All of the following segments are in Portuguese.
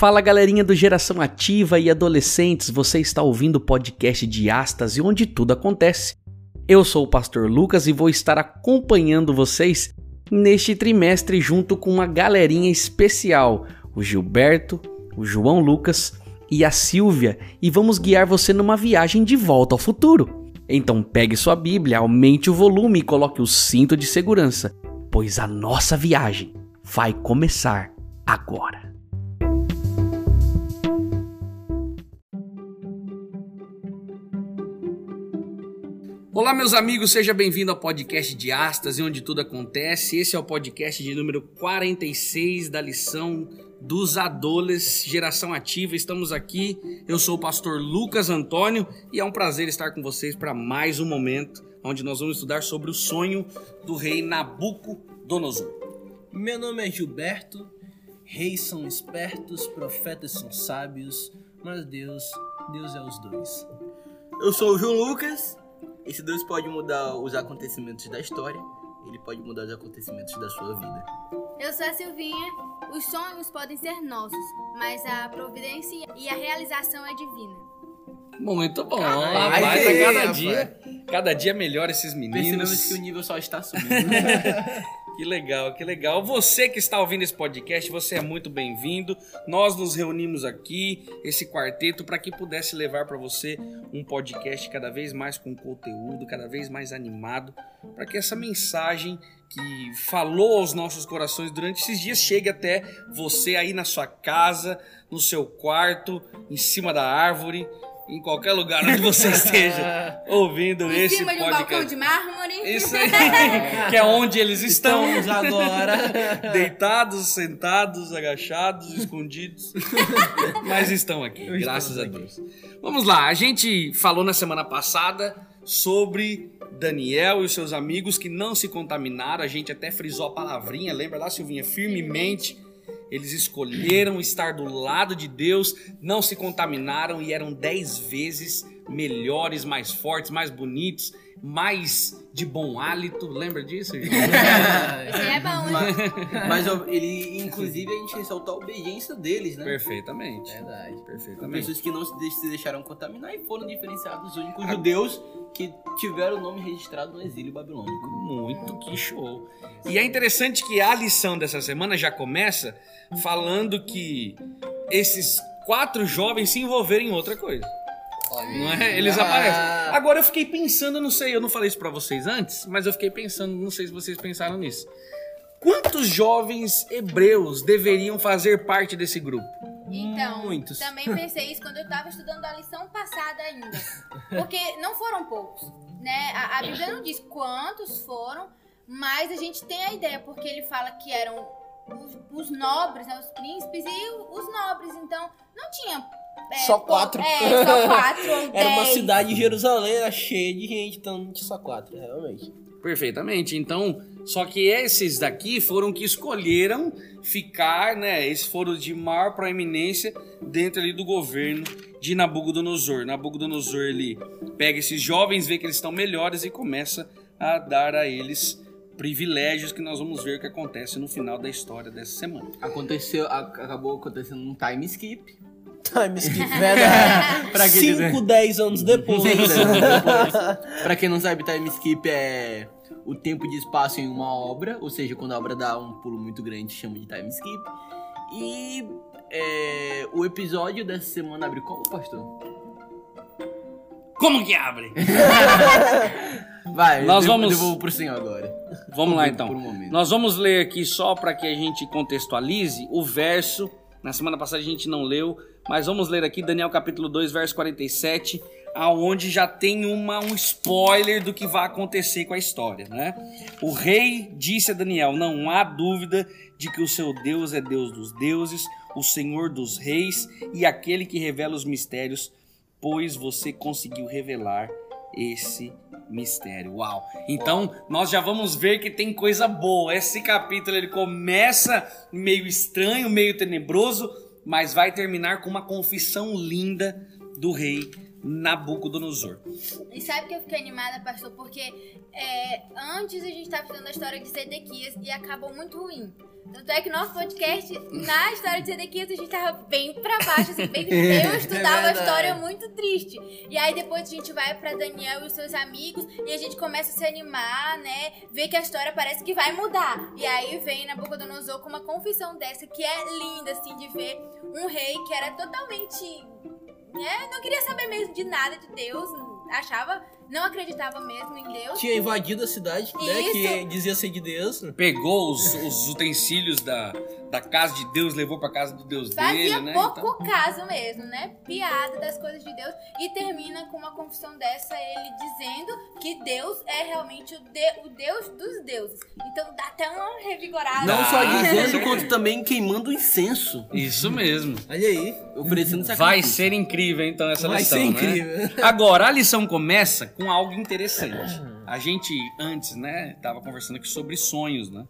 Fala galerinha do Geração Ativa e adolescentes, você está ouvindo o podcast de Astas e onde tudo acontece. Eu sou o pastor Lucas e vou estar acompanhando vocês neste trimestre junto com uma galerinha especial, o Gilberto, o João Lucas e a Silvia, e vamos guiar você numa viagem de volta ao futuro. Então pegue sua Bíblia, aumente o volume e coloque o cinto de segurança, pois a nossa viagem vai começar agora. Olá, meus amigos, seja bem-vindo ao podcast de Astas e onde tudo acontece. Esse é o podcast de número 46 da lição dos Adoles Geração Ativa. Estamos aqui, eu sou o pastor Lucas Antônio e é um prazer estar com vocês para mais um momento onde nós vamos estudar sobre o sonho do rei Nabucodonosor. Meu nome é Gilberto, reis são espertos, profetas são sábios, mas Deus, Deus é os dois. Eu sou o João Lucas esse Deus pode mudar os acontecimentos da história, ele pode mudar os acontecimentos da sua vida. Eu sou a Silvinha. Os sonhos podem ser nossos, mas a providência e a realização é divina. Muito bom. Ai, Rapaz, a cada dia, cada dia melhor esses meninos. Percebemos que o nível só está subindo. Que legal, que legal. Você que está ouvindo esse podcast, você é muito bem-vindo. Nós nos reunimos aqui, esse quarteto, para que pudesse levar para você um podcast cada vez mais com conteúdo, cada vez mais animado, para que essa mensagem que falou aos nossos corações durante esses dias chegue até você aí na sua casa, no seu quarto, em cima da árvore, em qualquer lugar onde você esteja ouvindo em esse cima podcast. de um balcão de mármore. Isso aí, que é onde eles estão Estamos agora. deitados, sentados, agachados, escondidos, mas estão aqui, graças a Deus. Vamos lá, a gente falou na semana passada sobre Daniel e os seus amigos que não se contaminaram, a gente até frisou a palavrinha, lembra lá, Silvinha? Firmemente. Eles escolheram estar do lado de Deus, não se contaminaram e eram dez vezes melhores, mais fortes, mais bonitos, mais de bom hálito. Lembra disso? É bom, né? Mas ó, ele, inclusive, a gente ressaltou a obediência deles, né? Perfeitamente. Verdade. Perfeitamente. Pessoas que não se deix- se deixaram contaminar e foram diferenciados, os únicos judeus que tiveram o nome registrado no exílio babilônico. Muito que show. E é interessante que a lição dessa semana já começa falando que esses quatro jovens se envolveram em outra coisa. Não é? Eles Ah. aparecem. Agora eu fiquei pensando, não sei, eu não falei isso pra vocês antes, mas eu fiquei pensando, não sei se vocês pensaram nisso. Quantos jovens hebreus deveriam fazer parte desse grupo? Então, Muitos. também pensei isso quando eu tava estudando a lição passada ainda. Porque não foram poucos, né? A, a Bíblia não diz quantos foram, mas a gente tem a ideia, porque ele fala que eram os, os nobres, né, os príncipes e os nobres. Então, não tinha... é, Só quatro. É, só quatro Era uma dez. cidade de Jerusalém, era cheia de gente, então não tinha só quatro, realmente. Perfeitamente. Então, só que esses daqui foram que escolheram ficar, né? Esses foram de maior proeminência dentro ali do governo de Nabucodonosor. Nabucodonosor ele pega esses jovens, vê que eles estão melhores e começa a dar a eles privilégios que nós vamos ver o que acontece no final da história dessa semana. Aconteceu, acabou acontecendo um time skip. Time skip, verdade. Pra quem 5, 10 anos depois. Pra quem não sabe, time skip é o tempo de espaço em uma obra, ou seja, quando a obra dá um pulo muito grande, chama de time skip. E é, o episódio dessa semana abre como, pastor? Como que abre? Vai, Nós eu vamos- devolvo pro senhor agora. Vamos lá então. Por um momento. Nós vamos ler aqui só para que a gente contextualize o verso. Na semana passada a gente não leu, mas vamos ler aqui Daniel capítulo 2, verso 47, aonde já tem uma, um spoiler do que vai acontecer com a história, né? O rei disse a Daniel: "Não há dúvida de que o seu Deus é Deus dos deuses, o Senhor dos reis e aquele que revela os mistérios, pois você conseguiu revelar esse mistério. Uau! Então, nós já vamos ver que tem coisa boa. Esse capítulo ele começa meio estranho, meio tenebroso, mas vai terminar com uma confissão linda do rei Nabucodonosor. E sabe que eu fiquei animada, pastor? Porque é, antes a gente estava estudando a história de Sedequias e acabou muito ruim. Tanto é que nosso podcast, na história de Sedequias, a gente tava bem pra baixo, assim, bem Eu estudava a verdade. história muito triste. E aí depois a gente vai pra Daniel e os seus amigos e a gente começa a se animar, né? Ver que a história parece que vai mudar. E aí vem Nabucodonosor com uma confissão dessa que é linda, assim, de ver um rei que era totalmente. Né? Não queria saber mesmo de nada de Deus, achava, não acreditava mesmo em Deus. Tinha invadido a cidade, né? Isso. Que dizia ser de Deus. Pegou os, os utensílios da, da casa de Deus, levou pra casa do Deus Fazia dele, né? pouco caso mesmo, né? Piada das coisas de Deus. E termina com uma confissão dessa, ele dizendo que Deus é realmente o, de- o Deus dos deuses. Então dá até uma revigorada. Não Ah, só com dizendo, quanto também queimando incenso. Isso mesmo. Olha aí. Oferecendo sacrifício. Vai ser incrível, então, essa Vai lição, ser né? incrível. Agora, a lição começa com algo interessante. A gente, antes, né, tava conversando aqui sobre sonhos, né?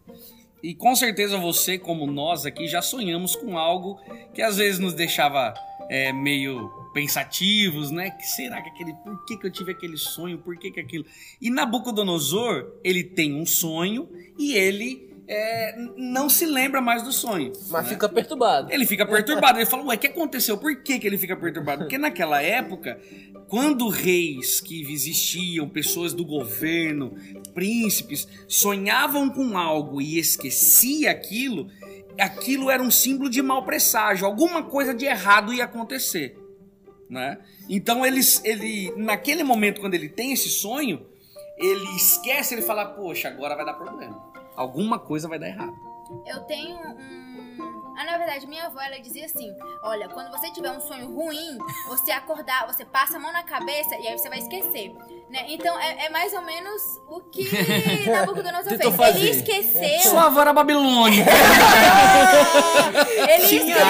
E com certeza você, como nós aqui, já sonhamos com algo que às vezes nos deixava é, meio pensativos, né? Que será que aquele. Por que, que eu tive aquele sonho? Por que, que aquilo. E Nabucodonosor, ele tem um sonho e ele é, não se lembra mais do sonho. Mas né? fica perturbado. Ele fica perturbado. Ele fala, ué, o que aconteceu? Por que, que ele fica perturbado? Porque naquela época, quando reis que existiam, pessoas do governo, príncipes, sonhavam com algo e esquecia aquilo, aquilo era um símbolo de mau presságio. Alguma coisa de errado ia acontecer. Né? Então eles, ele, naquele momento, quando ele tem esse sonho, ele esquece, ele fala, poxa, agora vai dar problema. Alguma coisa vai dar errado. Eu tenho um. Ah, na verdade, minha avó ela dizia assim: Olha, quando você tiver um sonho ruim, você acordar, você passa a mão na cabeça e aí você vai esquecer. Né? Então é, é mais ou menos o que Nabucodonosor fez. Fazer. Ele esqueceu. Sua avó babilônica. Ele esqueceu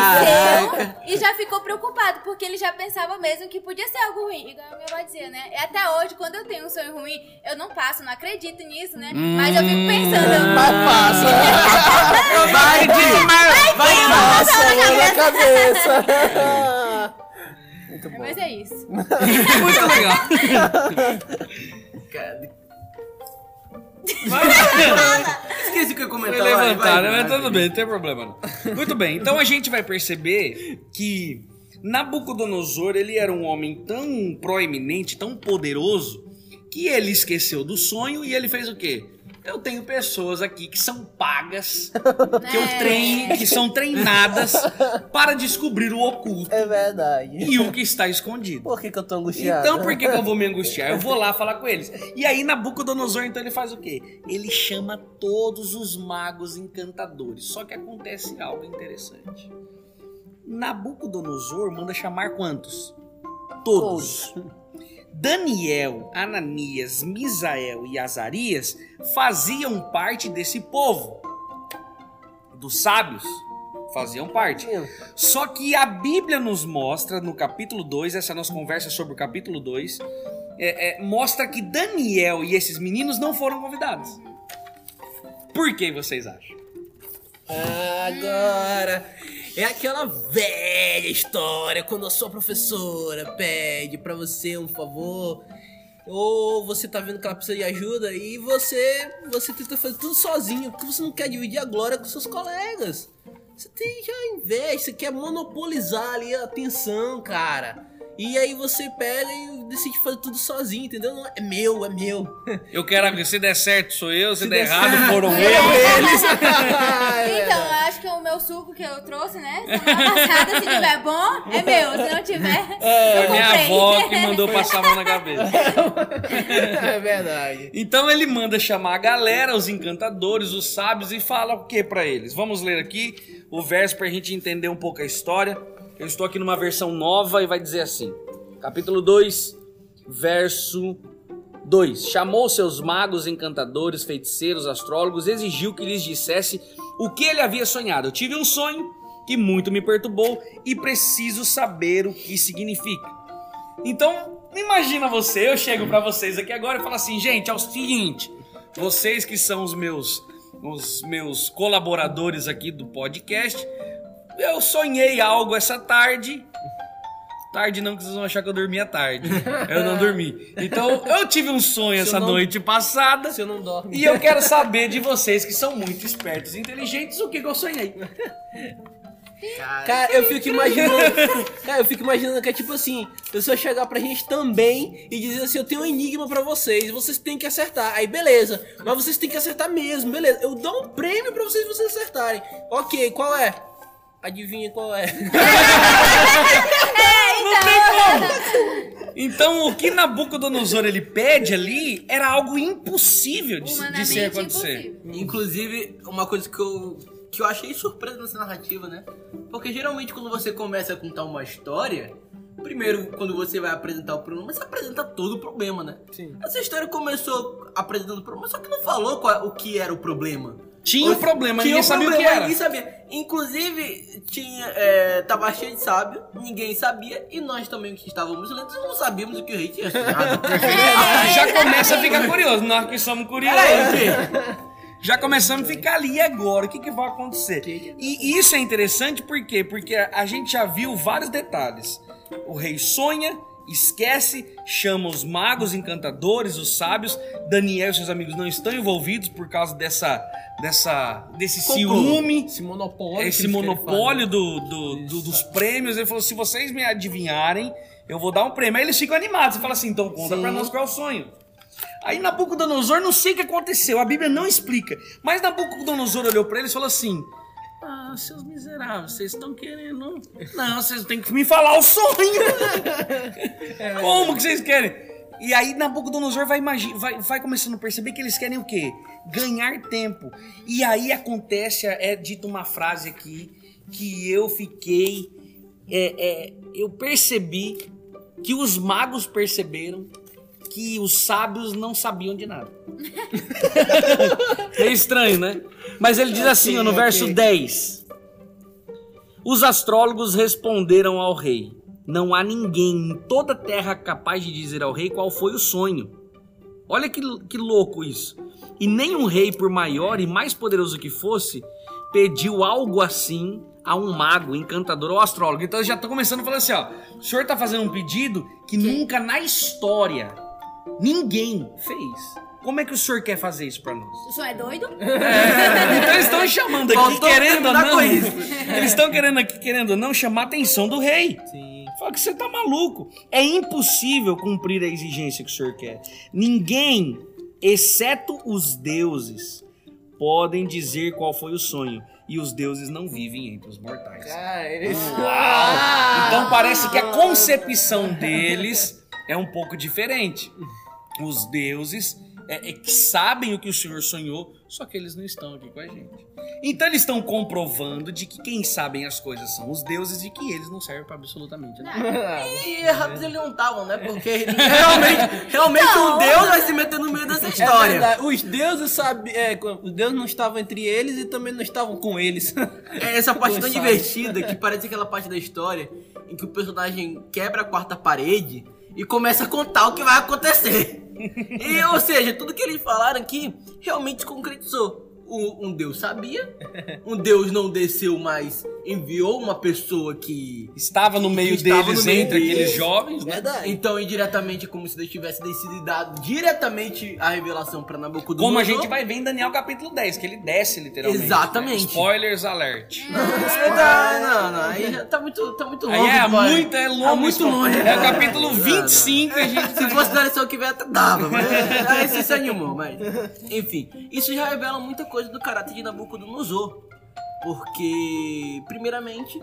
e já ficou preocupado, porque ele já pensava mesmo que podia ser algo ruim. Igual a minha avó dizia, né? E até hoje, quando eu tenho um sonho ruim, eu não passo, não acredito nisso, né? Mas eu fico pensando. Mas passa. Vai, Di! Vai, Passa a mão na cabeça. Muito bom. Mas é isso. Muito legal. Esqueci o que eu ia comentar. Foi vai, vai, mas vai. tudo bem, não tem problema não. Muito bem, então a gente vai perceber que Nabucodonosor, ele era um homem tão proeminente, tão poderoso, que ele esqueceu do sonho e ele fez o quê? Eu tenho pessoas aqui que são pagas, que eu É. treino, que são treinadas para descobrir o oculto É verdade. e o que está escondido. Por que, que eu tô angustiado? Então por que, que eu vou me angustiar? Eu vou lá falar com eles. E aí Nabucodonosor, então ele faz o quê? Ele chama todos os magos encantadores. Só que acontece algo interessante. Nabucodonosor manda chamar quantos? Todos. Daniel, Ananias, Misael e Azarias faziam parte desse povo. Dos sábios faziam parte. Só que a Bíblia nos mostra, no capítulo 2, essa nossa conversa sobre o capítulo 2, é, é, mostra que Daniel e esses meninos não foram convidados. Por que vocês acham? Agora, é aquela velha história quando a sua professora pede pra você um favor ou você tá vendo que ela precisa de ajuda e você você tenta fazer tudo sozinho porque você não quer dividir a glória com seus colegas. Você tem já inveja, você quer monopolizar ali a atenção, cara. E aí você pega e decide fazer tudo sozinho, entendeu? Não, É meu, é meu. Eu quero que se der certo sou eu, se, Se der der errado certo, foram é eles. Então, eu acho que o meu suco que eu trouxe, né? Semana passada, se tiver bom, é meu. Se não tiver, eu Foi minha comprei. avó que mandou passar a mão na cabeça. é verdade. Então ele manda chamar a galera, os encantadores, os sábios, e fala o que pra eles? Vamos ler aqui o verso pra gente entender um pouco a história. Eu estou aqui numa versão nova e vai dizer assim: capítulo 2, verso 2: Chamou seus magos, encantadores, feiticeiros, astrólogos, exigiu que lhes dissesse o que ele havia sonhado. Eu tive um sonho que muito me perturbou e preciso saber o que significa. Então, imagina você, eu chego pra vocês aqui agora e falo assim, gente, é o seguinte, vocês que são os meus os meus colaboradores aqui do podcast, eu sonhei algo essa tarde Tarde não, que vocês vão achar que eu dormia tarde. Eu não dormi. Então, eu tive um sonho Se essa eu não- noite passada. Se eu não dorme. E eu quero saber de vocês que são muito espertos e inteligentes o que, que eu sonhei. Cara, eu fico imaginando. Cara, eu fico imaginando que é tipo assim: a pessoa chegar pra gente também e dizer assim: eu tenho um enigma pra vocês, vocês têm que acertar. Aí beleza, mas vocês têm que acertar mesmo, beleza. Eu dou um prêmio pra vocês vocês acertarem. Ok, qual é? Adivinha qual é? Então, o que Nabucodonosor ele pede ali era algo impossível de, de ser acontecer. impossível. Inclusive, uma coisa que eu, que eu achei surpresa nessa narrativa, né? Porque geralmente quando você começa a contar uma história, primeiro, quando você vai apresentar o problema, você apresenta todo o problema, né? Sim. Essa história começou apresentando o problema, só que não falou qual- o que era o problema. Tinha um problema, Tinha ninguém um sabia o que problema, era. Ninguém sabia. Inclusive, tinha, é, tava cheio de sábio, ninguém sabia, e nós também que estávamos lendo, não sabíamos o que o rei tinha sonhado. Ah, já começa a ficar curioso. Nós que somos curiosos. Já começamos a ficar ali e agora. O que, que vai acontecer? E isso é interessante por quê? Porque a a gente já viu vários detalhes. O rei sonha, esquece, chama os magos, encantadores, os sábios. Daniel e seus amigos não estão envolvidos por causa dessa, dessa, desse Complô. ciúme. Esse monopólio. esse monopólio do, do- do- dos prêmios. Ele falou: se vocês me adivinharem, eu vou dar um prêmio. Aí eles ficam animados. Você fala assim: então conta Sim. pra nós qual é o sonho. Aí Nabucodonosor, não sei o que aconteceu, a Bíblia não explica. Mas Nabucodonosor olhou pra eles e falou assim: Ah, seus miseráveis, vocês estão querendo. Não, vocês têm que me falar o sonho. Como que vocês querem? E aí Nabucodonosor vai, vai, vai começando a perceber que eles querem o quê? Ganhar tempo. E aí acontece, é dita uma frase aqui que eu fiquei. é, é, eu percebi que os magos perceberam que os sábios não sabiam de nada. é estranho, né? Mas ele diz assim, ó, no verso ok. 10. Os astrólogos responderam ao rei: Não há ninguém em toda a terra capaz de dizer ao rei qual foi o sonho. Olha que, que louco isso. E nenhum rei, por maior e mais poderoso que fosse, pediu algo assim a um mago, encantador ou astrólogo. Então eu já tô começando falando assim, ó. O senhor tá fazendo um pedido que nunca na história ninguém fez. Como é que o senhor quer fazer isso pra nós? O senhor é doido? Então eles estão chamando aqui, Faltou querendo ou não. Eles estão querendo aqui, querendo ou não, chamar a atenção do rei. Sim. Fala que você tá maluco. É impossível cumprir a exigência que o senhor quer. Ninguém, exceto os deuses, podem dizer qual foi o sonho. E os deuses não vivem entre os mortais. Cara, eles. Então parece que a concepção deles é um pouco diferente. Os deuses é, é que sabem o que o Senhor sonhou, só que eles não estão aqui com a gente. Então eles estão comprovando de que quem sabem as coisas são os deuses e que eles não servem para absolutamente nada. E errados eles não estavam, né? Porque realmente, realmente um Deus vai se meter no meio dessa É história. verdade, os deuses sabiam. É, os deuses não estavam entre eles e também não estavam com eles. É essa parte tão sabe. divertida que parece aquela parte da história em que o personagem quebra a quarta parede e começa a contar o que vai acontecer. E, ou seja, tudo que eles falaram aqui realmente concretizou. Um, um Deus sabia, um Deus não desceu, mas enviou uma pessoa que. Estava no meio Estava deles, no meio entre deles. aqueles jovens, né? Verdade. Então, indiretamente, como se Deus tivesse descido e dado diretamente a revelação para Nabucodonosor. Como a gente vai ver em Daniel capítulo 10, que ele desce literalmente. Exatamente. né? Spoilers alert. Ah, não, não, aí já tá muito, tá muito longe. Aí é muito, é longo. É muito longe. É o capítulo Não, não. 25 a gente Se fosse da lição que até dava, mas aí você se animou, mas. Enfim, isso já revela muita coisa do caráter de Nabucodonosor. Porque, primeiramente,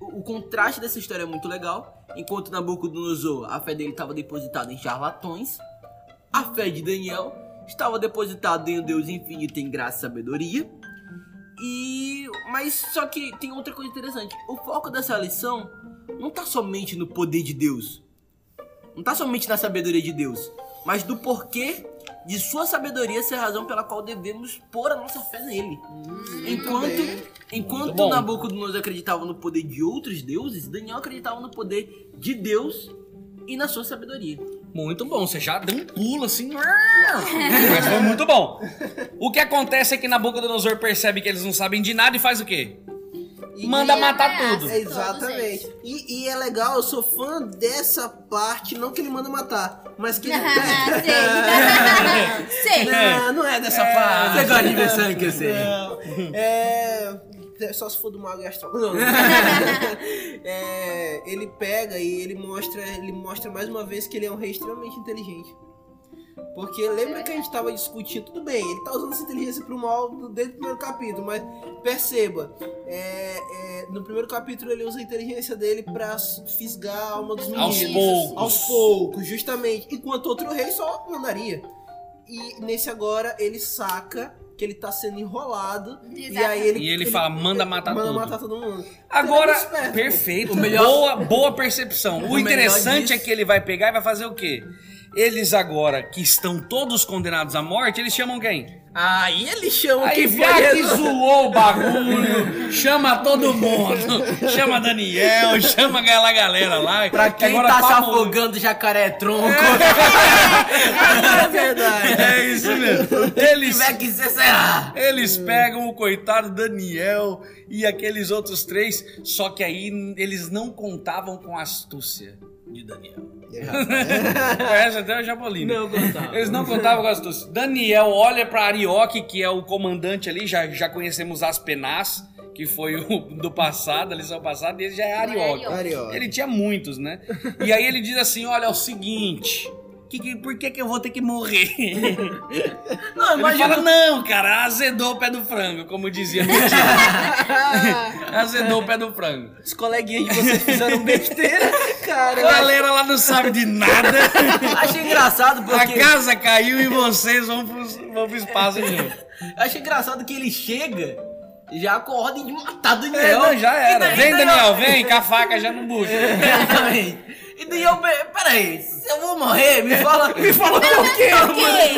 o, o contraste dessa história é muito legal. Enquanto Nabucodonosor, a fé dele estava depositada em charlatões, a fé de Daniel estava depositada em um Deus infinito em graça e sabedoria. E. Mas só que tem outra coisa interessante. O foco dessa lição não tá somente no poder de Deus. Não tá somente na sabedoria de Deus, mas do porquê de sua sabedoria ser a razão pela qual devemos pôr a nossa fé nele. enquanto enquanto bom. Nabucodonosor acreditava no poder de outros deuses, Daniel acreditava no poder de Deus e na sua sabedoria. Muito bom, você já deu um pulo assim. Mas foi muito bom. O que acontece é que Nabucodonosor percebe que eles não sabem de nada e faz o quê? E- manda e matar ameaça. tudo. É, exatamente. E, e é legal, eu sou fã dessa parte, não que ele manda matar, mas que ele Ah, sei. sei. Não, não é dessa parte. Você gosta de sangue, eu sei. Não, é. Só se for do mago astral. Não. É, ele pega e ele mostra, ele mostra mais uma vez que ele é um rei extremamente inteligente. Porque lembra que a gente tava discutindo, tudo bem, ele tá usando essa inteligência pro mal do- desde o primeiro capítulo, mas perceba, é, é, no primeiro capítulo ele usa a inteligência dele pra fisgar a alma dos meninos. Aos poucos. Aos poucos, justamente. Enquanto outro rei só mandaria. E nesse agora ele saca que ele tá sendo enrolado. E Exatamente. aí ele. E ele fala, "Manda matar manda tudo." matar todo mundo. Agora, Ele é muito esperto, perfeito. O melhor- Boa, boa percepção. O, O interessante disso- é que ele vai pegar e vai fazer o quê? Eles agora, que estão todos condenados à morte, eles chamam quem? Aí ele chama Aí quem já foi que zoou o bagulho, chama todo mundo. Chama Daniel, chama aquela galera lá. Pra que quem agora tá se pra morrer- afogando, jacaré tronco. É verdade. É isso mesmo. Se Eles, tiver que ser, será. eles pegam o coitado Daniel e aqueles outros três, só que aí eles não contavam com a astúcia de Daniel. Conhece até o Jabolino. Não contava. Eles não contavam com as astúcia. Daniel olha pra Arioque, que é o comandante ali, já, já conhecemos as Penás, que foi o do passado, a lição passada, e esse já é Arioque. Arioque. Ele tinha muitos, né? E aí ele diz assim: olha, é o seguinte. Que, que- por que, que eu vou ter que morrer? Não, imagina. fala, não, cara, azedou o pé do frango, como dizia azedou o pé do frango. Os coleguinhas de vocês fizeram besteira, A cara. galera lá não sabe de nada. Achei engraçado A porque. casa caiu e vocês vão pro, vão pro espaço de novo. Achei engraçado que ele chega já com a ordem de matar É, Daniel. não, já era. daí- Vem, Daniel, vem, com a faca já no bucho. Exatamente. E Daniel, pe- peraí, se eu vou morrer, me fala. me fala por quê? quê?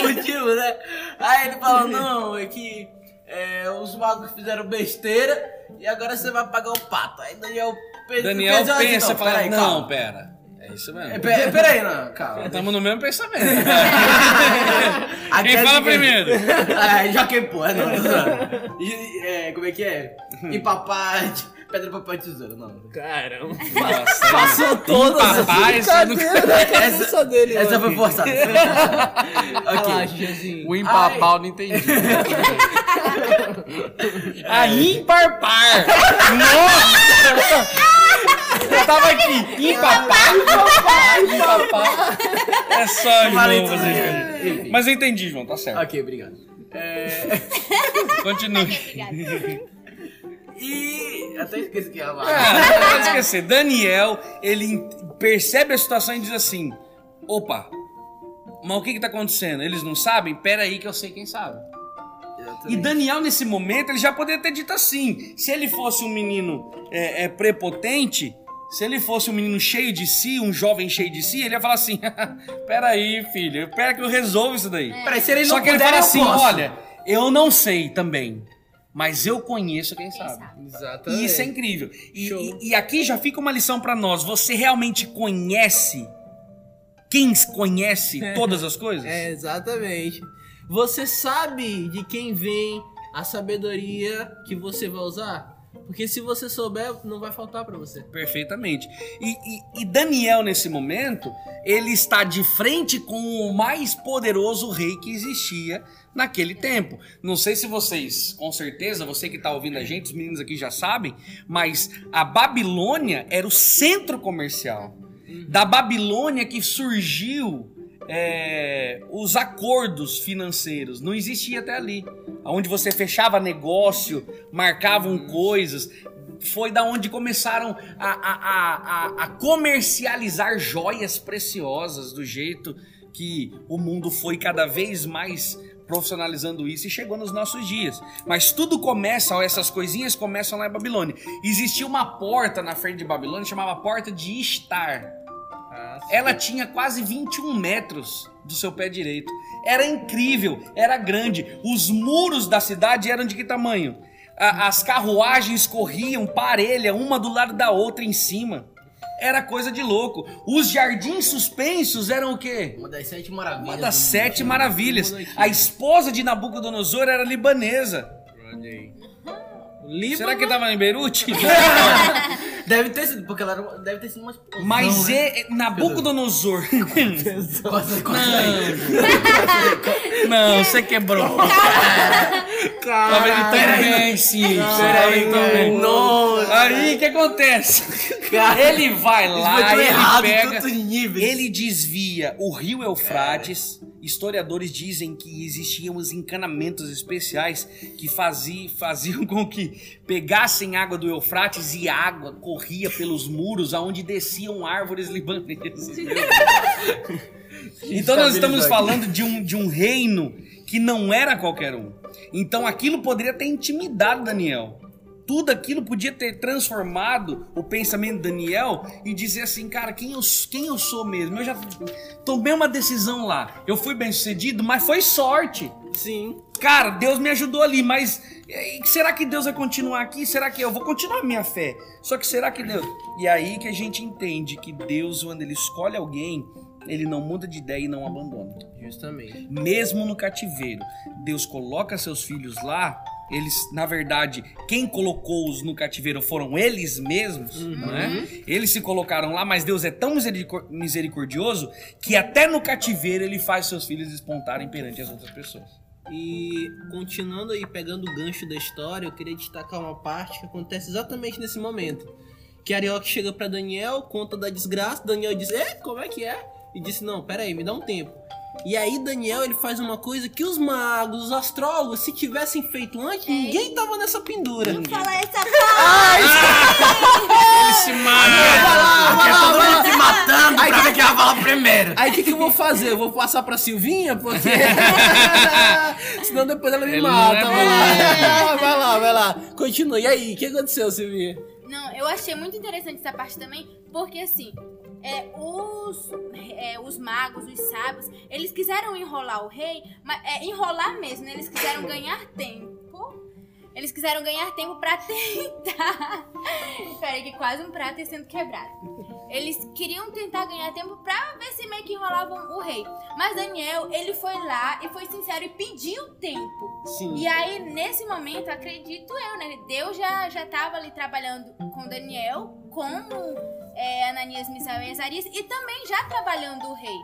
Por motivo, né? Aí ele fala, não, é que é, os magos fizeram besteira e agora você vai pagar o pato. Aí Daniel, pe- Daniel assim, pensa e fala, peraí, não, calma. pera. É isso É, mesmo. pe- Peraí, não, calma. Estamos no mesmo pensamento. Quem é fala primeiro? Ah, já que pô, é, zoando. E, é, como é que é? E papai, pedra, papel, tesoura, não. Caramba. Nossa, Passou todas as Papai, você não- brincadeira na cabeça dele. Essa mano. foi forçada. O impapau não entendi. A ímpar par. Nossa! Eu tava aqui, impapar, impapar, impapar. É só de novo fazer. Mas eu entendi, João, tá certo. Ok, obrigado. É, Continue. Obrigada. E. Até esqueci que ia falar. Ah, não pode esquecer. Daniel, ele percebe a situação e diz assim: opa, mas o que que tá acontecendo? Eles não sabem? Pera aí que eu sei quem sabe. E Daniel, nesse momento, ele já poderia ter dito assim: se ele fosse um menino é, é, prepotente, se ele fosse um menino cheio de si, um jovem cheio de si, ele ia falar assim: peraí, filho, pera que eu resolvo isso daí. Peraí, se ele Só não que ele fala assim: posso. olha, eu não sei também, mas eu conheço quem sabe. sabe? Exatamente. E isso é incrível. E, e- e aqui já fica uma lição pra nós: você realmente conhece quem conhece todas as coisas? É, exatamente. Você sabe de quem vem a sabedoria que você vai usar? Porque se você souber, não vai faltar pra você. Perfeitamente. E, e- e Daniel, nesse momento, ele está de frente com o mais poderoso rei que existia naquele tempo. Não sei se vocês, com certeza, você que está ouvindo a gente, os meninos aqui já sabem, mas a Babilônia era o centro comercial. Da Babilônia que surgiu é, os acordos financeiros. Não existia até ali. Onde você fechava negócio, marcavam coisas. Foi da onde começaram a, a, a, a- comercializar joias preciosas do jeito que o mundo foi cada vez mais profissionalizando isso e chegou nos nossos dias. Mas tudo começa, ó, essas coisinhas começam lá em Babilônia. Existia uma porta na frente de Babilônia chamava Porta de Estar. Ela tinha quase 21 metros do seu pé direito. Era incrível, era grande. Os muros da cidade eram de que tamanho? A- as carruagens corriam parelha, uma do lado da outra em cima. Era coisa de louco. Os jardins suspensos eram o quê? Uma das sete maravilhas. Uma das sete maravilhas. A esposa de Nabucodonosor era libanesa. Olha aí. Líbano. Será que tava em Beirute? Deve ter sido, porque ela era, deve ter sido uma explosão, Mas né? é Nabucodonosor. Quase, quase. Não, você quebrou. Talvez ele também, sim. Peraí, também. nossa. Aí, o que acontece? Ele vai lá, ele errado pega... Ele desvia o rio Eufrates. Historiadores dizem que existiam os encanamentos especiais que fazi- faziam com que pegassem água do Eufrates e a água corria pelos muros aonde desciam árvores libanesas. então nós estamos falando de um, de um reino que não era qualquer um. Então aquilo poderia ter intimidado Daniel. Tudo aquilo podia ter transformado o pensamento de Daniel e dizer assim, cara, quem eu, quem eu sou mesmo? Eu já tomei uma decisão lá. Eu fui bem sucedido, mas foi sorte. Sim. Cara, Deus me ajudou ali, mas eh, será que Deus vai continuar aqui? Será que eu vou continuar a minha fé? Só que será que Deus. E aí que a gente entende que Deus, quando ele escolhe alguém, ele não muda de ideia e não abandona. Justamente. Mesmo no cativeiro, Deus coloca seus filhos lá. Eles, na verdade, quem colocou-os no cativeiro foram eles mesmos, né? Eles se colocaram lá, mas Deus é tão misericor- misericordioso que até no cativeiro ele faz seus filhos despontarem perante as outras pessoas. E continuando aí, pegando o gancho da história, eu queria destacar uma parte que acontece exatamente nesse momento. Que Arioque chega pra Daniel, conta da desgraça, Daniel diz, é, como é que é? E disse, não, pera aí, me dá um tempo. E aí Daniel, ele faz uma coisa que os magos, os astrólogos, se tivessem feito antes, ninguém tava nessa pendura. Não fala essa Ele se mata! Porque todo mundo se matando pra ver quem vai falar primeiro. Aí o que, que eu vou fazer? Eu vou passar pra Silvinha? Porque. Senão depois ela me Ele mata. é vai, lá. vai lá, vai lá. Continua. E aí, o que aconteceu, Silvinha? Não, eu achei muito interessante essa parte também, porque assim, é, os, é, os magos, os sábios, eles quiseram enrolar o rei, mas é, enrolar mesmo, né? Eles quiseram ganhar tempo. Eles quiseram ganhar tempo pra tentar. Peraí, que quase um prato ia sendo quebrado. Eles queriam tentar ganhar tempo pra ver se meio que enrolavam o rei. Mas Daniel, ele foi lá e foi sincero e pediu tempo. Sim. E aí, nesse momento, acredito eu, né? Deus já, já tava ali trabalhando com Daniel, como é, Ananias, Misael e Azarias, e também já trabalhando o rei.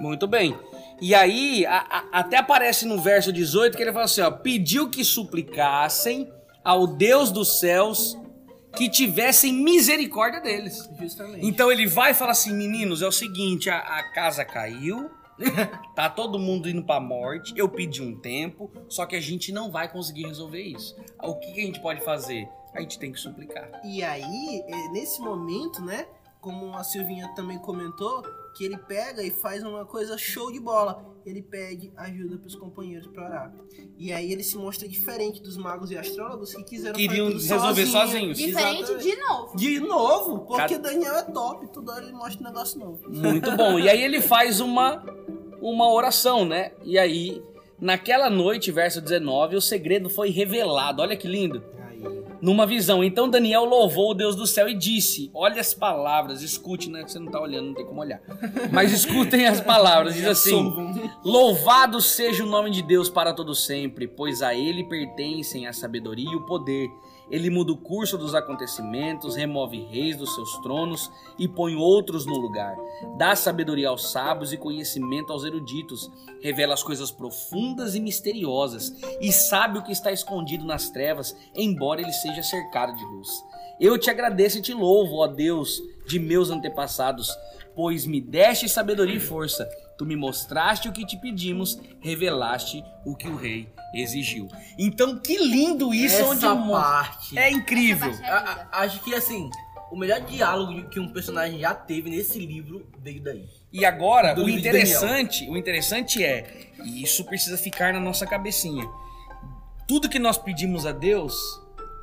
Muito bem. E aí, a- a- até aparece no verso 18 que ele fala assim: ó, pediu que suplicassem ao Deus dos céus que tivessem misericórdia deles. Justamente. Então ele vai e fala assim: meninos, é o seguinte, a, a casa caiu, tá todo mundo indo pra morte, eu pedi um tempo, só que a gente não vai conseguir resolver isso. O que, que a gente pode fazer? A gente tem que suplicar. E aí, é, nesse momento, né? Como a Silvinha também comentou, que ele pega e faz uma coisa show de bola. Ele pede ajuda pros companheiros pra orar. E aí ele se mostra diferente dos magos e astrólogos que quiseram Queriam resolver sozinho. sozinhos. Diferente Exatamente. de novo. De novo, porque Cada- Daniel é top, toda hora ele mostra um negócio novo. Muito bom. E aí ele faz uma, uma oração, né? E aí, naquela noite, verso 19, o segredo foi revelado. Olha que lindo. Numa visão. Então Daniel louvou o Deus do céu e disse: Olha as palavras, escute, né? Que você não tá olhando, não tem como olhar. Mas escutem as palavras. Diz assim: Louvado seja o nome de Deus para todo sempre, pois a ele pertencem a sabedoria e o poder. Ele muda o curso dos acontecimentos, remove reis dos seus tronos e põe outros no lugar. Dá sabedoria aos sábios e conhecimento aos eruditos. Revela as coisas profundas e misteriosas e sabe o que está escondido nas trevas, embora ele seja cercado de luz. Eu te agradeço e te louvo, ó Deus, de meus antepassados, pois me deste sabedoria e força. Tu me mostraste o que te pedimos, revelaste o que o rei exigiu. Então, que lindo isso onde Essa mo- parte. é incrível. Essa parte é A- acho que assim, o melhor diálogo que um personagem já teve nesse livro veio daí. E agora, Do o interessante, o interessante é, e isso precisa ficar na nossa cabecinha. Tudo que nós pedimos a Deus,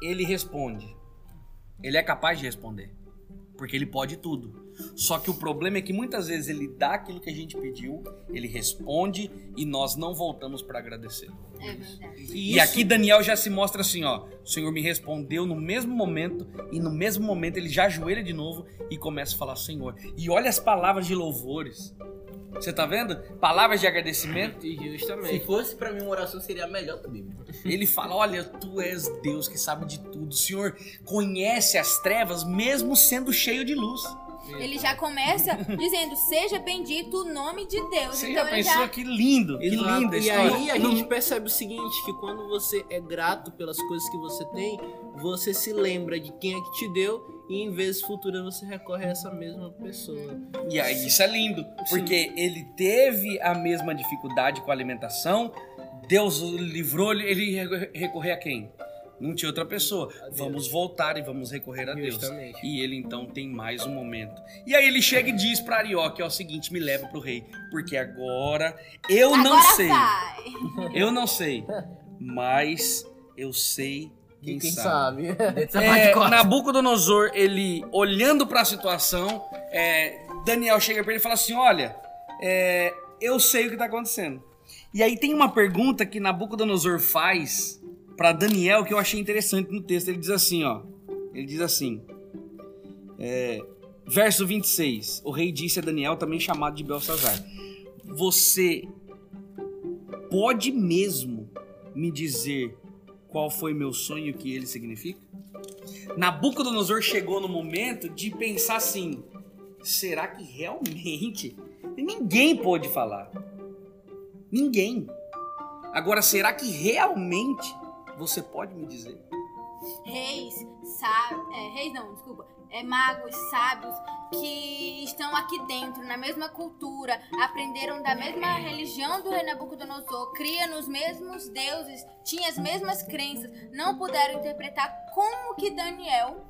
ele responde. Ele é capaz de responder, porque ele pode tudo. Só que o problema é que muitas vezes ele dá aquilo que a gente pediu, ele responde e nós não voltamos para agradecer. É verdade. E aqui Daniel já se mostra assim, ó. O Senhor me respondeu no mesmo momento e no mesmo momento ele já ajoelha de novo e começa a falar Senhor. E olha as palavras de louvores. Você tá vendo? Palavras de agradecimento. E Se justamente. fosse pra mim uma oração, seria a melhor Bíblia. Ele fala: Olha, tu és Deus que sabe de tudo. O Senhor conhece as trevas, mesmo sendo cheio de luz. Ele já começa dizendo, seja bendito o nome de Deus. Você então já pensou já... que lindo, que Exato. linda E aí a gente percebe o seguinte, que quando você é grato pelas coisas que você tem, você se lembra de quem é que te deu e em vezes futuras você recorre a essa mesma pessoa. E aí isso é lindo, porque ele teve a mesma dificuldade com a alimentação, Deus o livrou, ele re- recorrer a quem? Não tinha outra pessoa. Vamos voltar e vamos recorrer a Deus. Justamente. E ele então tem mais um momento. E aí ele chega e diz pra Arioque, é o seguinte, me leva pro rei, porque agora eu não Agora sei. vai. Eu não sei, mas eu sei quem, Quem sabe. sabe? É, corta. Nabucodonosor, ele olhando pra situação, é, Daniel chega pra ele e fala assim: Olha, é, eu sei o que tá acontecendo. E aí tem uma pergunta que Nabucodonosor faz pra Daniel que eu achei interessante no texto. Ele diz assim: Ó, ele diz assim, é, verso 26. O rei disse a Daniel, também chamado de Belsazar: Você pode mesmo me dizer qual foi meu sonho e o que ele significa? Nabucodonosor chegou no momento de pensar assim: será que realmente ninguém pôde falar? Ninguém. Agora, será que realmente você pode me dizer? reis, sábios, é, reis não, desculpa, é, magos, sábios, que estão aqui dentro, na mesma cultura, aprenderam da mesma religião do rei Nabucodonosor, cria nos mesmos deuses, tinha as mesmas crenças, não puderam interpretar como que Daniel,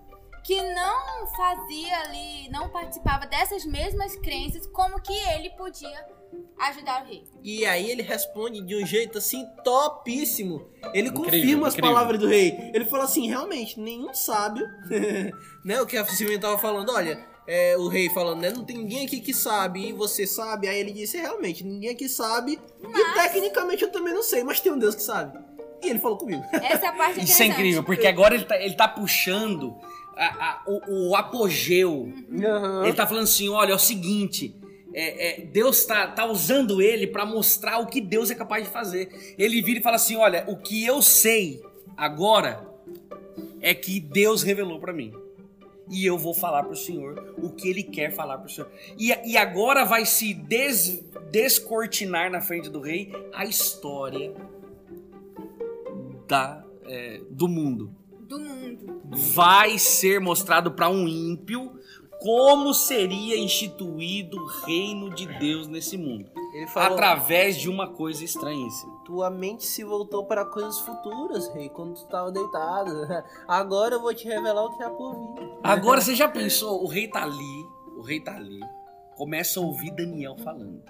que não fazia ali, não participava dessas mesmas crenças, como que ele podia ajudar o rei. E aí ele responde de um jeito assim topíssimo. Ele Incrível, confirma as incrível. palavras do rei. Ele fala assim, realmente, nenhum sábio, né? O que a Silvia tava falando, olha, é, o rei falando, né? Não tem ninguém aqui que sabe e você sabe. Aí ele disse, realmente, ninguém aqui sabe. E Mas- tecnicamente eu também não sei, mas tem um Deus que sabe. E ele falou comigo. Essa parte é Isso é incrível, porque agora ele tá, ele tá puxando a- a- o, o apogeu. Ele tá falando assim: olha, é o seguinte. É, é, Deus tá, tá usando ele pra mostrar o que Deus é capaz de fazer. Ele vira e fala assim: olha, o que eu sei agora é que Deus revelou pra mim. E eu vou falar pro Senhor o que ele quer falar pro Senhor. E, e agora vai se des- descortinar na frente do rei a história da, é, do mundo Do mundo. vai ser mostrado para um ímpio como seria instituído o reino de Deus nesse mundo. Ele Através de uma coisa estranhíssima. tua mente se voltou para coisas futuras, rei, quando tu estava deitado. Agora eu vou te revelar o que há por vir. Agora você já pensou, o rei tá ali, o rei tá ali, começa a ouvir Daniel falando.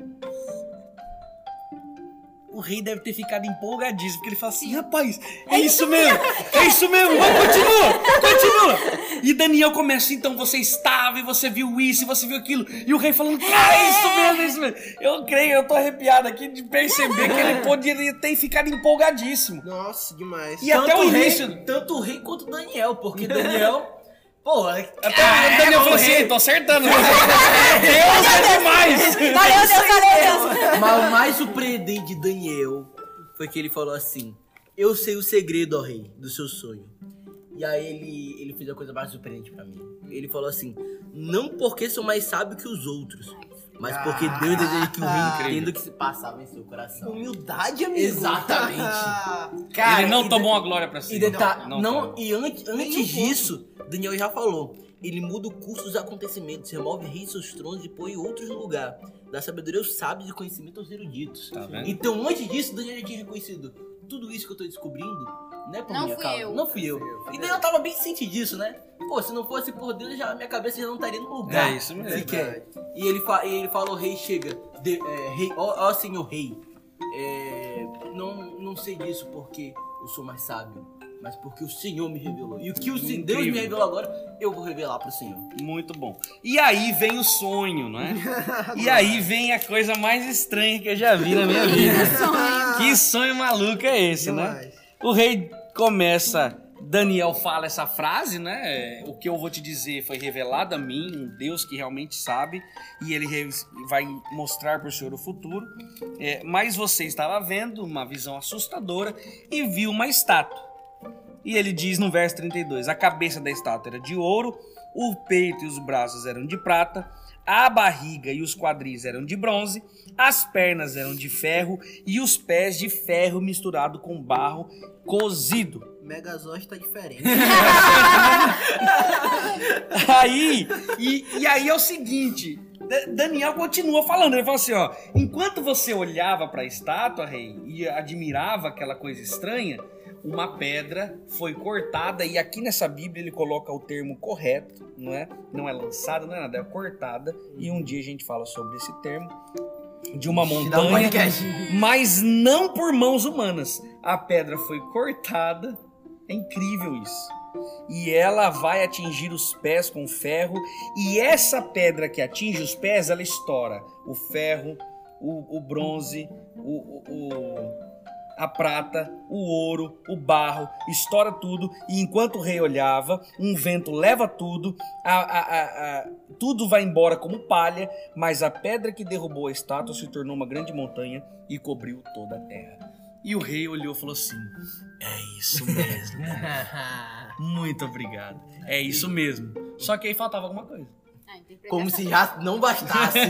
O rei deve ter ficado empolgadíssimo, porque ele fala assim, rapaz, é, isso mesmo, é isso mesmo, vamos, continua, continua. E Daniel começa, então, você estava e você viu isso e você viu aquilo. E o rei falando, cara, é isso mesmo, é isso mesmo. Eu creio, eu tô arrepiado aqui de perceber que ele poderia ter ficado empolgadíssimo. Nossa, demais. E até o Tanto início... rei, tanto o rei quanto o Daniel, porque Daniel. Pô, Até o Daniel falou assim, tô acertando. Deus é demais. Valeu, Deus, valeu, Deus. Mas o mais surpreendente de Daniel foi que ele falou assim: Eu sei o segredo, ó rei, do seu sonho. E aí ele, ele fez a coisa mais surpreendente pra mim. Ele falou assim: Não porque sou mais sábio que os outros, mas porque Deus deseja que o rei entenda o que se passava em seu coração. Humildade, amigo. Exatamente. Cara, ele não e tomou a glória pra si. E, deta- não, tomou. e antes, antes disso, Daniel já falou. Ele muda o curso dos acontecimentos, remove reis e seus tronos e põe outros no lugar. Dá sabedoria aos sábios e conhecimento aos eruditos. Tá vendo? Então, antes disso, Daniel já tinha reconhecido tudo isso que eu tô descobrindo. Não é por Não minha fui causa. eu. Não fui eu. E Daniel tava bem ciente disso, né? Pô, se não fosse por Deus, já, minha cabeça já não estaria no lugar. É isso mesmo. Sequer. E ele, fa e ele fala, o rei chega. De, é, rei, ó, ó senhor rei. É, não, não sei disso porque eu sou mais sábio. Mas porque o Senhor me revelou. E o que o Sen- Deus me Incrível. revelou agora, eu vou revelar pro Senhor. Muito bom. E aí vem o sonho, não é? E aí vem a coisa mais estranha que eu já vi na minha vida. Que sonho maluco é esse, né? O rei começa Daniel fala essa frase, né? O que eu vou te dizer foi revelado a mim, um Deus que realmente sabe, e ele vai mostrar para o senhor o futuro. É, mas você estava vendo uma visão assustadora e viu uma estátua. E ele diz no verso 32: a cabeça da estátua era de ouro, o peito e os braços eram de prata, a barriga e os quadris eram de bronze, as pernas eram de ferro e os pés de ferro misturado com barro cozido. Megazord tá diferente. Aí, e, e aí é o seguinte, Da- Daniel continua falando, ele fala assim, ó, enquanto você olhava para a estátua, rei, e admirava aquela coisa estranha, uma pedra foi cortada e aqui nessa Bíblia ele coloca o termo correto, não é? Não é lançada, não é nada, é cortada. E um dia a gente fala sobre esse termo de uma um montanha, mas não por mãos humanas. A pedra foi cortada. É incrível isso. E ela vai atingir os pés com ferro. E essa pedra que atinge os pés, ela estoura o ferro, o, o bronze, o, o- o- a prata, o ouro, o barro, estoura tudo. E enquanto o rei olhava, um vento leva tudo, a- a- a- tudo vai embora como palha. Mas a pedra que derrubou a estátua se tornou uma grande montanha e cobriu toda a terra. E o rei olhou e falou assim: É isso mesmo. Muito obrigado. É isso mesmo. Só que aí faltava alguma coisa. Ah. Como se já não bastasse.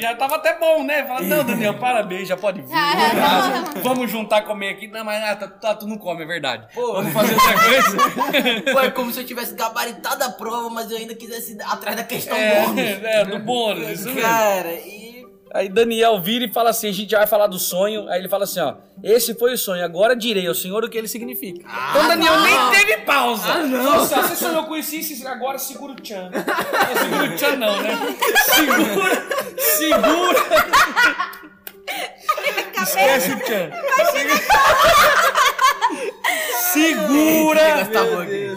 Já tava até bom, né? Fala, não, Daniel, parabéns, já pode vir. Ah, Obrigado. Vamos juntar comer aqui. Não, mas ah, tá, tá, tu não come, é verdade. Vamos fazer outra coisa? Pô, é como se eu tivesse gabaritado a prova, mas eu ainda quisesse ir atrás da questão É, bônus. é, do bônus, isso mesmo. Cara, e. Aí Daniel vira e fala assim: a gente já vai falar do sonho. Aí ele fala assim: ó, esse foi o sonho, agora direi ao senhor o que ele significa. então Daniel nem teve pausa. Ah, não. Falou assim, você sonhou com isso, agora segura o tchan. Não segura o tchan, não, né? Segura, segura. Esquece o tchan. Segura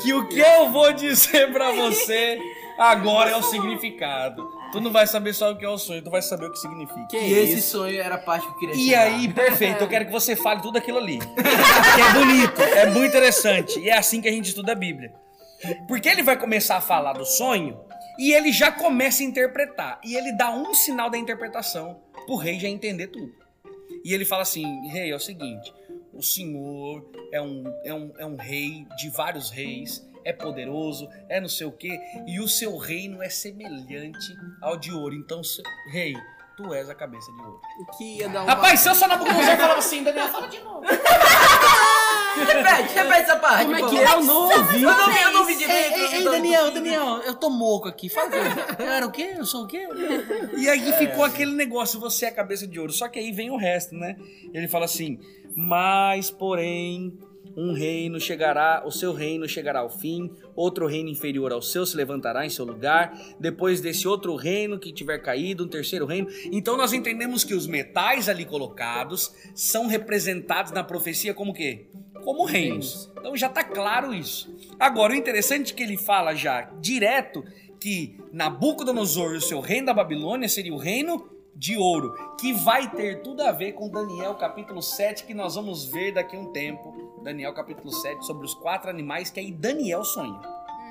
que o que eu vou dizer pra você agora é o significado. Tu não vai saber só o que é o sonho, tu vai saber o que significa. e esse sonho era a parte que eu queria E chegar. aí, perfeito, eu quero que você fale tudo aquilo ali. Que é bonito, é muito interessante. E é assim que a gente estuda a Bíblia. Porque ele vai começar a falar do sonho e ele já começa a interpretar. E ele dá um sinal da interpretação pro rei já entender tudo. E ele fala assim: Rei, é o seguinte, o senhor é um, é um, é um rei de vários reis, é poderoso, é não sei o quê, e o seu reino é semelhante ao de ouro. Então, rei, tu és a cabeça de ouro. O que ia dar uma... Rapaz, se eu sou Nabucodonosor falava assim, Daniel, fala de novo. Repete, repete essa parte. Como é que é? Eu não ouvi. Eu não vi, eu não vi Ei, direito. ei, Daniel, Daniel, eu tô moco aqui. Fala que eu era o quê? Eu sou o quê? E aí ficou aquele negócio, você é a cabeça de ouro. Só que aí vem o resto, né? Ele fala assim, mas porém um reino chegará, o seu reino chegará ao fim, outro reino inferior ao seu se levantará em seu lugar, depois desse outro reino que tiver caído, um terceiro reino. Então nós entendemos que os metais ali colocados são representados na profecia como quê? Como reinos. Então já tá claro isso. Agora o interessante é que ele fala já direto que Nabucodonosor e o seu reino da Babilônia seria o reino de ouro, que vai ter tudo a ver com Daniel capítulo 7, que nós vamos ver daqui a um tempo. Daniel capítulo 7, sobre os quatro animais que aí Daniel sonha.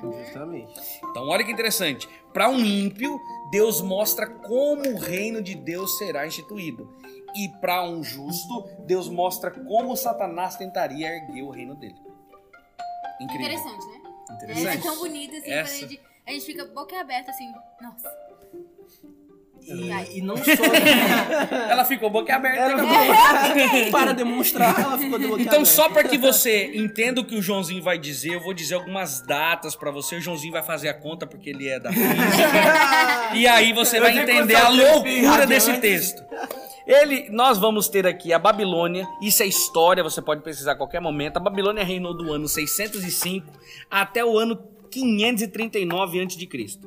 Justamente. Então, olha que interessante. Para um ímpio, Deus mostra como o reino de Deus será instituído. E para um justo, Deus mostra como Satanás tentaria erguer o reino dele. Incrível. Interessante, né? É Interessante. tão bonito assim, Essa- a gente, a gente fica boca aberta assim, nossa. E, e não só. Ela ficou boca aberta. Ela. Para demonstrar, ela ficou de boca Então, aberta. só para que você entenda o que o Joãozinho vai dizer, eu vou dizer algumas datas para você. O Joãozinho vai fazer a conta porque ele é da física. e aí você vai sei entender a eu loucura desse texto. Ele, nós vamos ter aqui a Babilônia, isso é história, você pode pesquisar a qualquer momento. A Babilônia reinou do ano 605 até o ano 539 a.C.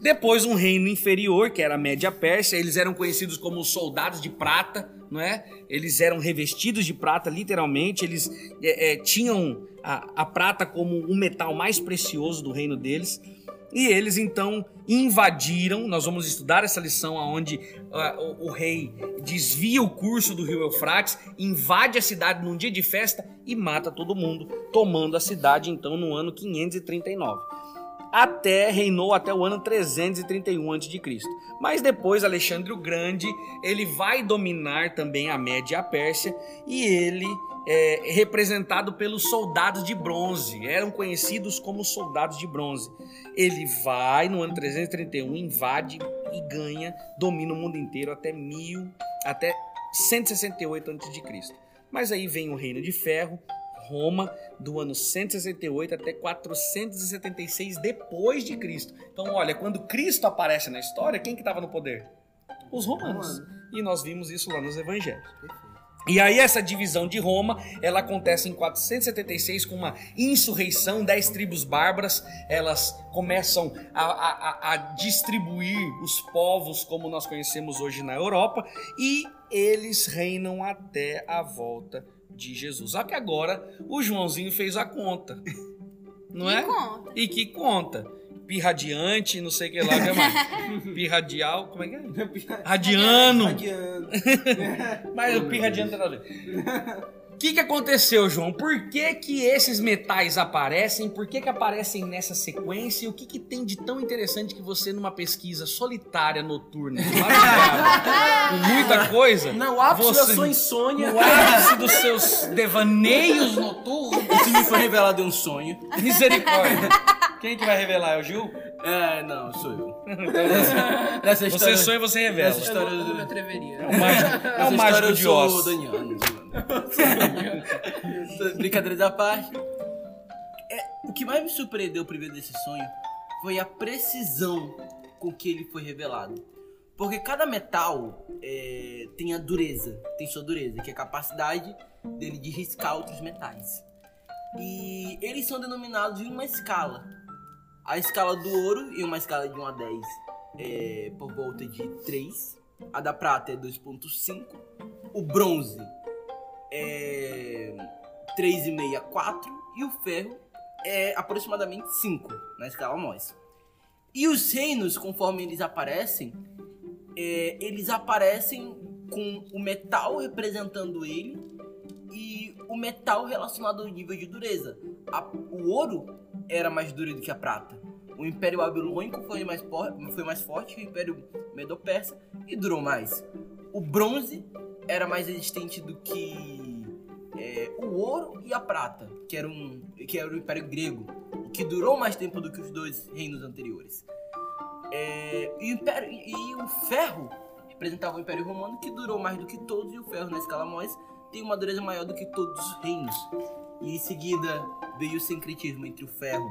Depois um reino inferior, que era a Média Pérsia, eles eram conhecidos como os soldados de prata, não é? Eles eram revestidos de prata, literalmente, eles é, é, tinham a, a prata como o metal mais precioso do reino deles. E eles então invadiram. Nós vamos estudar essa lição onde o, o rei desvia o curso do rio Eufrates, invade a cidade num dia de festa e mata todo mundo, tomando a cidade então no ano 539 até reinou até o ano 331 a.C. Mas depois Alexandre o Grande, ele vai dominar também a Média e a Pérsia e ele é representado pelos soldados de bronze, eram conhecidos como soldados de bronze. Ele vai no ano 331, invade e ganha, domina o mundo inteiro até mil, até 168 a.C. Mas aí vem o Reino de Ferro, Roma do ano 168 até 476 depois de Cristo. Então, olha, quando Cristo aparece na história, quem que estava no poder? Os romanos. E nós vimos isso lá nos evangelhos. E aí essa divisão de Roma, ela acontece em 476 com uma insurreição, dez tribos bárbaras, elas começam a, a, a, distribuir os povos como nós conhecemos hoje na Europa, e eles reinam até a volta de Jesus. Só que agora o Joãozinho fez a conta. Não Que é? conta? E que conta? Pirradiante, não sei o que lá, o que mais? Pirradial, como é que é? Radiano. Radiano. Mas o pirradiano tem nada a ver. O que, que aconteceu, João? Por que, que esses metais aparecem? Por que, que aparecem nessa sequência? E o que, que tem de tão interessante que você, numa pesquisa solitária, noturna, com muita coisa, Não, o ápice da Você- sua insônia. no ápice dos seus devaneios noturnos, Isso me foi revelado em um sonho. misericórdia. Quem que vai revelar? É o Gil? É, não, sou eu. Nessa você história, sonha, você revela. Essa história Eu não me do... atreveria. É o mágico, é o história mágico eu de sou Oz. Daniano, zoando. Brincadeiras à parte. É, o que mais me surpreendeu primeiro desse sonho foi a precisão com que ele foi revelado. Porque cada metal é, tem a dureza, tem sua dureza, que é a capacidade dele de riscar outros metais. E eles são denominados em uma escala. A escala do ouro, em uma escala de 1 a 10, é por volta de 3. A da prata é 2.5. O bronze é 3,5 a 4. E o ferro é aproximadamente 5 na escala Mohs. E os reinos, conforme eles aparecem, é, eles aparecem com o metal representando ele e o metal relacionado ao nível de dureza. A- o ouro era mais duro do que a prata. O Império Babilônico foi mais, foi mais forte que o Império Medo-Persa e durou mais. O bronze era mais resistente do que é, o ouro e a prata, que era, um, que era o Império Grego, que durou mais tempo do que os dois reinos anteriores. É, e, o Império, e o ferro representava o Império Romano, que durou mais do que todos, e o ferro na escala Mohs tem uma dureza maior do que todos os reinos. E em seguida veio o sincretismo entre o ferro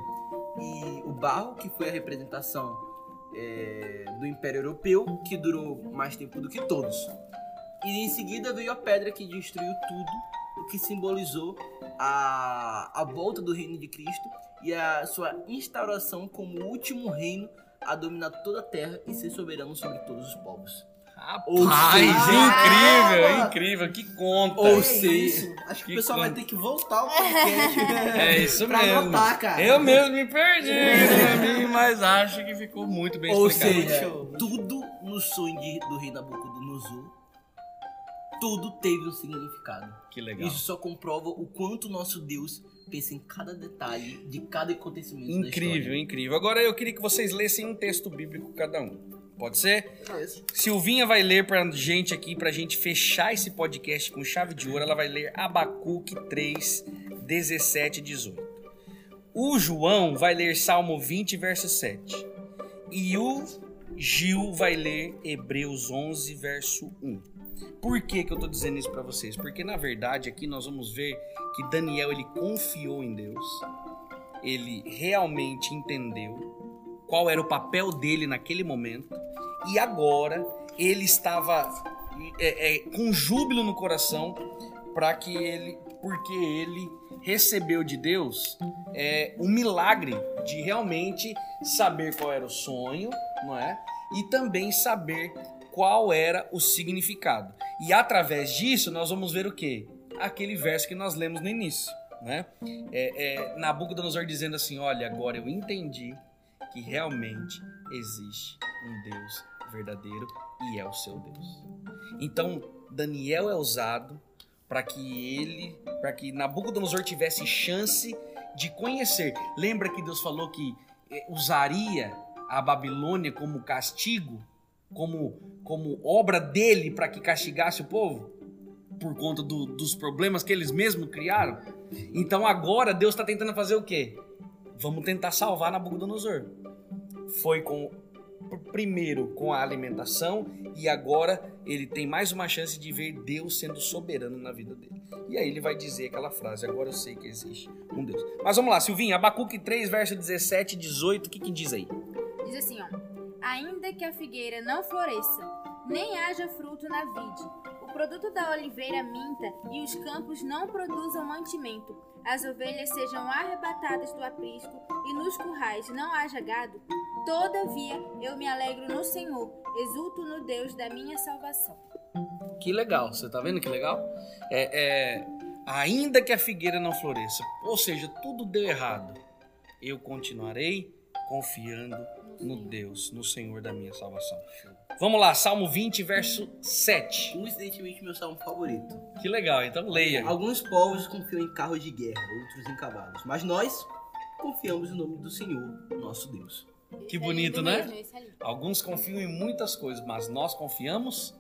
e o barro, que foi a representação é, do Império Europeu, que durou mais tempo do que todos. E em seguida veio a pedra que destruiu tudo, o que simbolizou a, a volta do reino de Cristo e a sua instauração como o último reino a dominar toda a terra e ser soberano sobre todos os povos. Ou Rapaz, seja- incrível, Ah, incrível, que conta. Ou É seja, isso. Acho que, que o pessoal vai conta. ter que voltar ao podcast. É isso pra mesmo. anotar, cara. Eu mesmo me perdi no caminho, mas acho que ficou muito bem Ou explicado. seja, Show. tudo no sonho de- do rei Nabucodonosor, tudo teve um significado. Que legal. Isso só comprova o quanto nosso Deus pensa em cada detalhe de cada acontecimento Incrível, história. incrível. Agora eu queria que vocês lessem um texto bíblico cada um. Pode ser? Silvinha vai ler pra gente aqui, pra gente fechar esse podcast com chave de ouro. Ela vai ler Abacuque 3, 17 e 18. O João vai ler Salmo 20, verso 7. E o Gil vai ler Hebreus 11, verso 1. Por que, que eu tô dizendo isso pra vocês? Porque na verdade aqui nós vamos ver que Daniel ele confiou em Deus. Ele realmente entendeu qual era o papel dele naquele momento e agora ele estava é, é, com júbilo no coração para que ele, porque ele recebeu de Deus é, um milagre de realmente saber qual era o sonho, não é? E também saber qual era o significado. E através disso nós vamos ver o quê? Aquele verso que nós lemos no início, né? É, é, Nabucodonosor dizendo assim, olha, agora eu entendi que realmente existe um Deus verdadeiro e é o seu Deus. Então, Daniel é usado para que ele, para que Nabucodonosor tivesse chance de conhecer. Lembra que Deus falou que eh, usaria a Babilônia como castigo, como, como obra dele para que castigasse o povo? Por conta do- dos problemas que eles mesmos criaram? Então agora Deus está tentando fazer o quê? Vamos tentar salvar Nabucodonosor. Foi com primeiro com a alimentação e agora ele tem mais uma chance de ver Deus sendo soberano na vida dele. E aí ele vai dizer aquela frase: Agora eu sei que existe um Deus. Mas vamos lá, Silvinho, Abacuque 3, verso 17 e 18, o que, que diz aí? Diz assim, ó. Ainda que a figueira não floresça, nem haja fruto na vide, o produto da oliveira minta e os campos não produzam mantimento, as ovelhas sejam arrebatadas do aprisco e nos currais não haja gado, todavia eu me alegro no Senhor, exulto no Deus da minha salvação. Que legal, você tá vendo que legal? É, é, ainda que a figueira não floresça, ou seja, tudo deu errado, eu continuarei confiando no Deus, no Senhor da minha salvação. Vamos lá, Salmo 20, verso 7. Coincidentemente, meu salmo favorito. Que legal, então leia. Alguns povos confiam em carros de guerra, outros em cavalos. Mas nós confiamos no nome do Senhor, nosso Deus. Que Esse é bonito, né? mesmo, é. Alguns confiam em muitas coisas, mas nós confiamos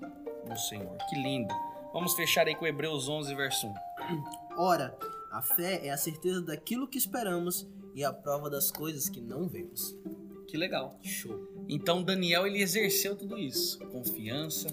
no Senhor. Que lindo. Vamos fechar aí com Hebreus 11, verso 1. Ora, a fé é a certeza daquilo que esperamos e a prova das coisas que não vemos. Que legal. Show. Então Daniel ele exerceu tudo isso: confiança,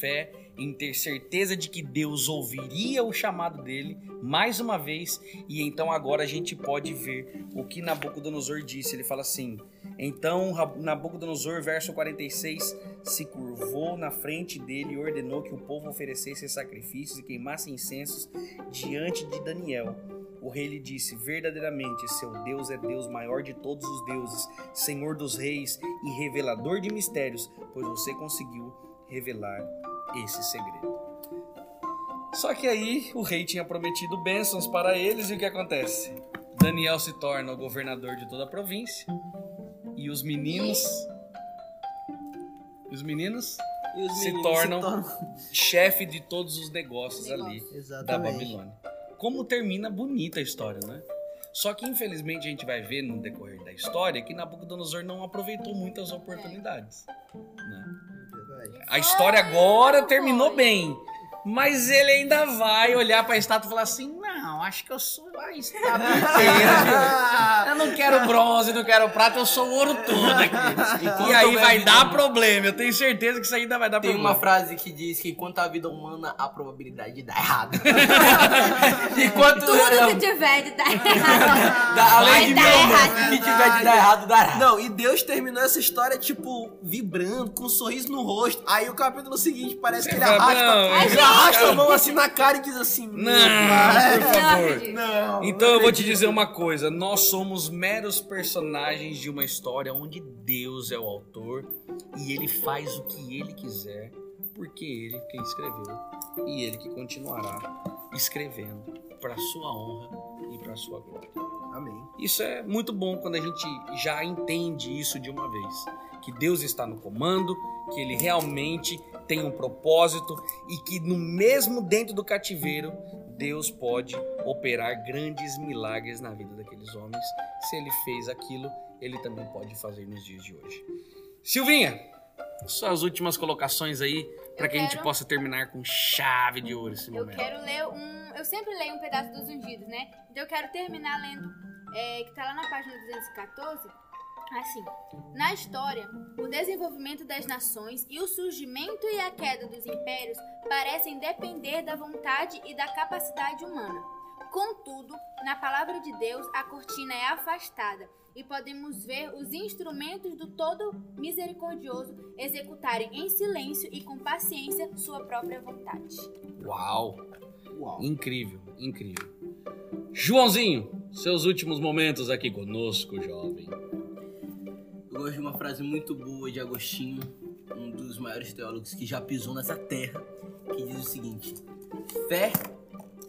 fé, em ter certeza de que Deus ouviria o chamado dele mais uma vez, e então agora a gente pode ver o que Nabucodonosor disse. Ele fala assim: Então Nabucodonosor, verso 46, se curvou na frente dele e ordenou que o povo oferecesse sacrifícios e queimasse incensos diante de Daniel. O rei lhe disse: Verdadeiramente, seu Deus é Deus maior de todos os deuses, Senhor dos reis e revelador de mistérios, pois você conseguiu revelar esse segredo. Só que aí o rei tinha prometido bênçãos para eles e o que acontece? Daniel se torna o governador de toda a província e os meninos. Os meninos, E os Se meninos tornam- chefe de todos os negócios ali da Exatamente. Babilônia. Como termina bonita a história, né? Só que infelizmente a gente vai ver no decorrer da história que Nabucodonosor não aproveitou muitas oportunidades. né? A história agora terminou bem. Mas ele ainda vai olhar pra estátua e falar assim: Não, acho que eu sou a inteira. viu? Eu não quero bronze, não quero prata, eu sou o ouro todo aqui. Enquanto E aí vai vida dar problema. Eu tenho certeza que isso ainda vai dar Tem problema. uma frase que diz que enquanto a vida humana, a probabilidade de dar errado. enquanto Tudo que tiver de dar errado. da, além vai de dar humana, errado. o que tiver de dar errado, dará. Não, e Deus terminou essa história, tipo, vibrando, com um sorriso no rosto. Aí o capítulo seguinte parece que ele arrasta, "Não, ele arrasta a mão assim na cara e diz assim: Não, Não Não, Então não eu vou te dizer uma coisa: nós somos meros personagens de uma história onde Deus é o autor e ele faz o que ele quiser, porque ele quem escreveu e ele que continuará escrevendo para sua honra e para sua glória. Amém. Isso é muito bom quando a gente já entende isso de uma vez. Que Deus está no comando, que Ele realmente tem um propósito e que no mesmo dentro do cativeiro, Deus pode operar grandes milagres na vida daqueles homens. Se Ele fez aquilo, Ele também pode fazer nos dias de hoje. Silvinha, suas últimas colocações aí para Eu que a gente quero- possa terminar com chave de ouro esse Eu momento. quero ler um. Eu sempre leio um pedaço dos ungidos, né? Então eu quero terminar lendo, é, que tá lá na página 214. Assim, na história, o desenvolvimento das nações e o surgimento e a queda dos impérios parecem depender da vontade e da capacidade humana. Contudo, na palavra de Deus, a cortina é afastada e podemos ver os instrumentos do Todo Misericordioso executarem em silêncio e com paciência sua própria vontade. Uau! Uau. Incrível, incrível. Joãozinho, seus últimos momentos aqui conosco, jovem. Eu gosto de uma frase muito boa de Agostinho, um dos maiores teólogos que já pisou nessa terra, que diz o seguinte: Fé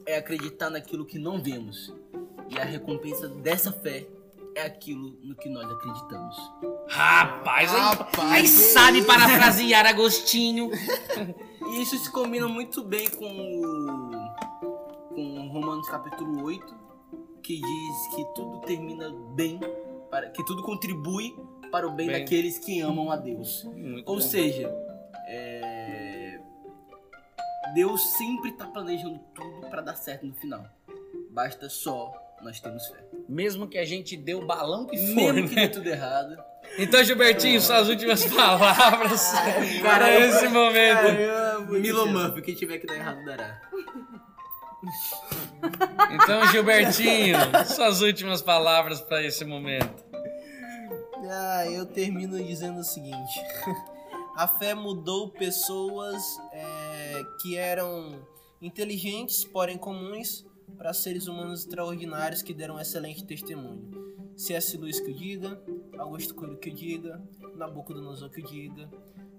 é acreditar naquilo que não vemos, e a recompensa dessa fé é aquilo no que nós acreditamos. Rapaz, aí, Rapaz, aí que sabe isso? parafrasear Agostinho. E isso se combina muito bem com o, com Romanos capítulo 8, que diz que tudo termina bem, para, que tudo contribui para o bem, Bem. daqueles que amam a Deus. Muito Ou bom. seja, é, Deus sempre está planejando tudo para dar certo no final. Basta só nós termos fé. mesmo que a gente dê o balão que for. Mesmo que né? dê tudo errado. Então, Gilbertinho, suas últimas palavras para Caramba. esse momento. Milo Murphy, quem tiver que dar errado dará. Então, Gilbertinho, suas últimas palavras para esse momento. Ah, eu termino dizendo o seguinte: a fé mudou pessoas é, que eram inteligentes, porém comuns, para seres humanos extraordinários que deram um excelente testemunho. C.S. Lewis que o diga, Augusto Cury que o diga, Nabucodonosor que o diga,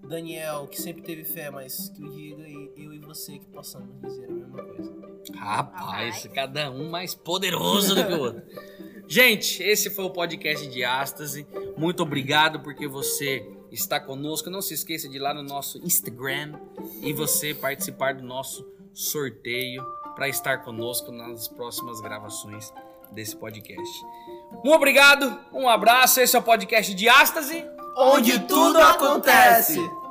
Daniel que sempre teve fé, mas que o diga, e eu e você que possamos dizer a mesma coisa. Rapaz, cada um mais poderoso do que o outro. Gente, esse foi o podcast de Ástase. Muito obrigado porque você está conosco. Não se esqueça de ir lá no nosso Instagram e você participar do nosso sorteio para estar conosco nas próximas gravações desse podcast. Um obrigado, um abraço. Esse é o podcast de Ástase. Onde tudo acontece!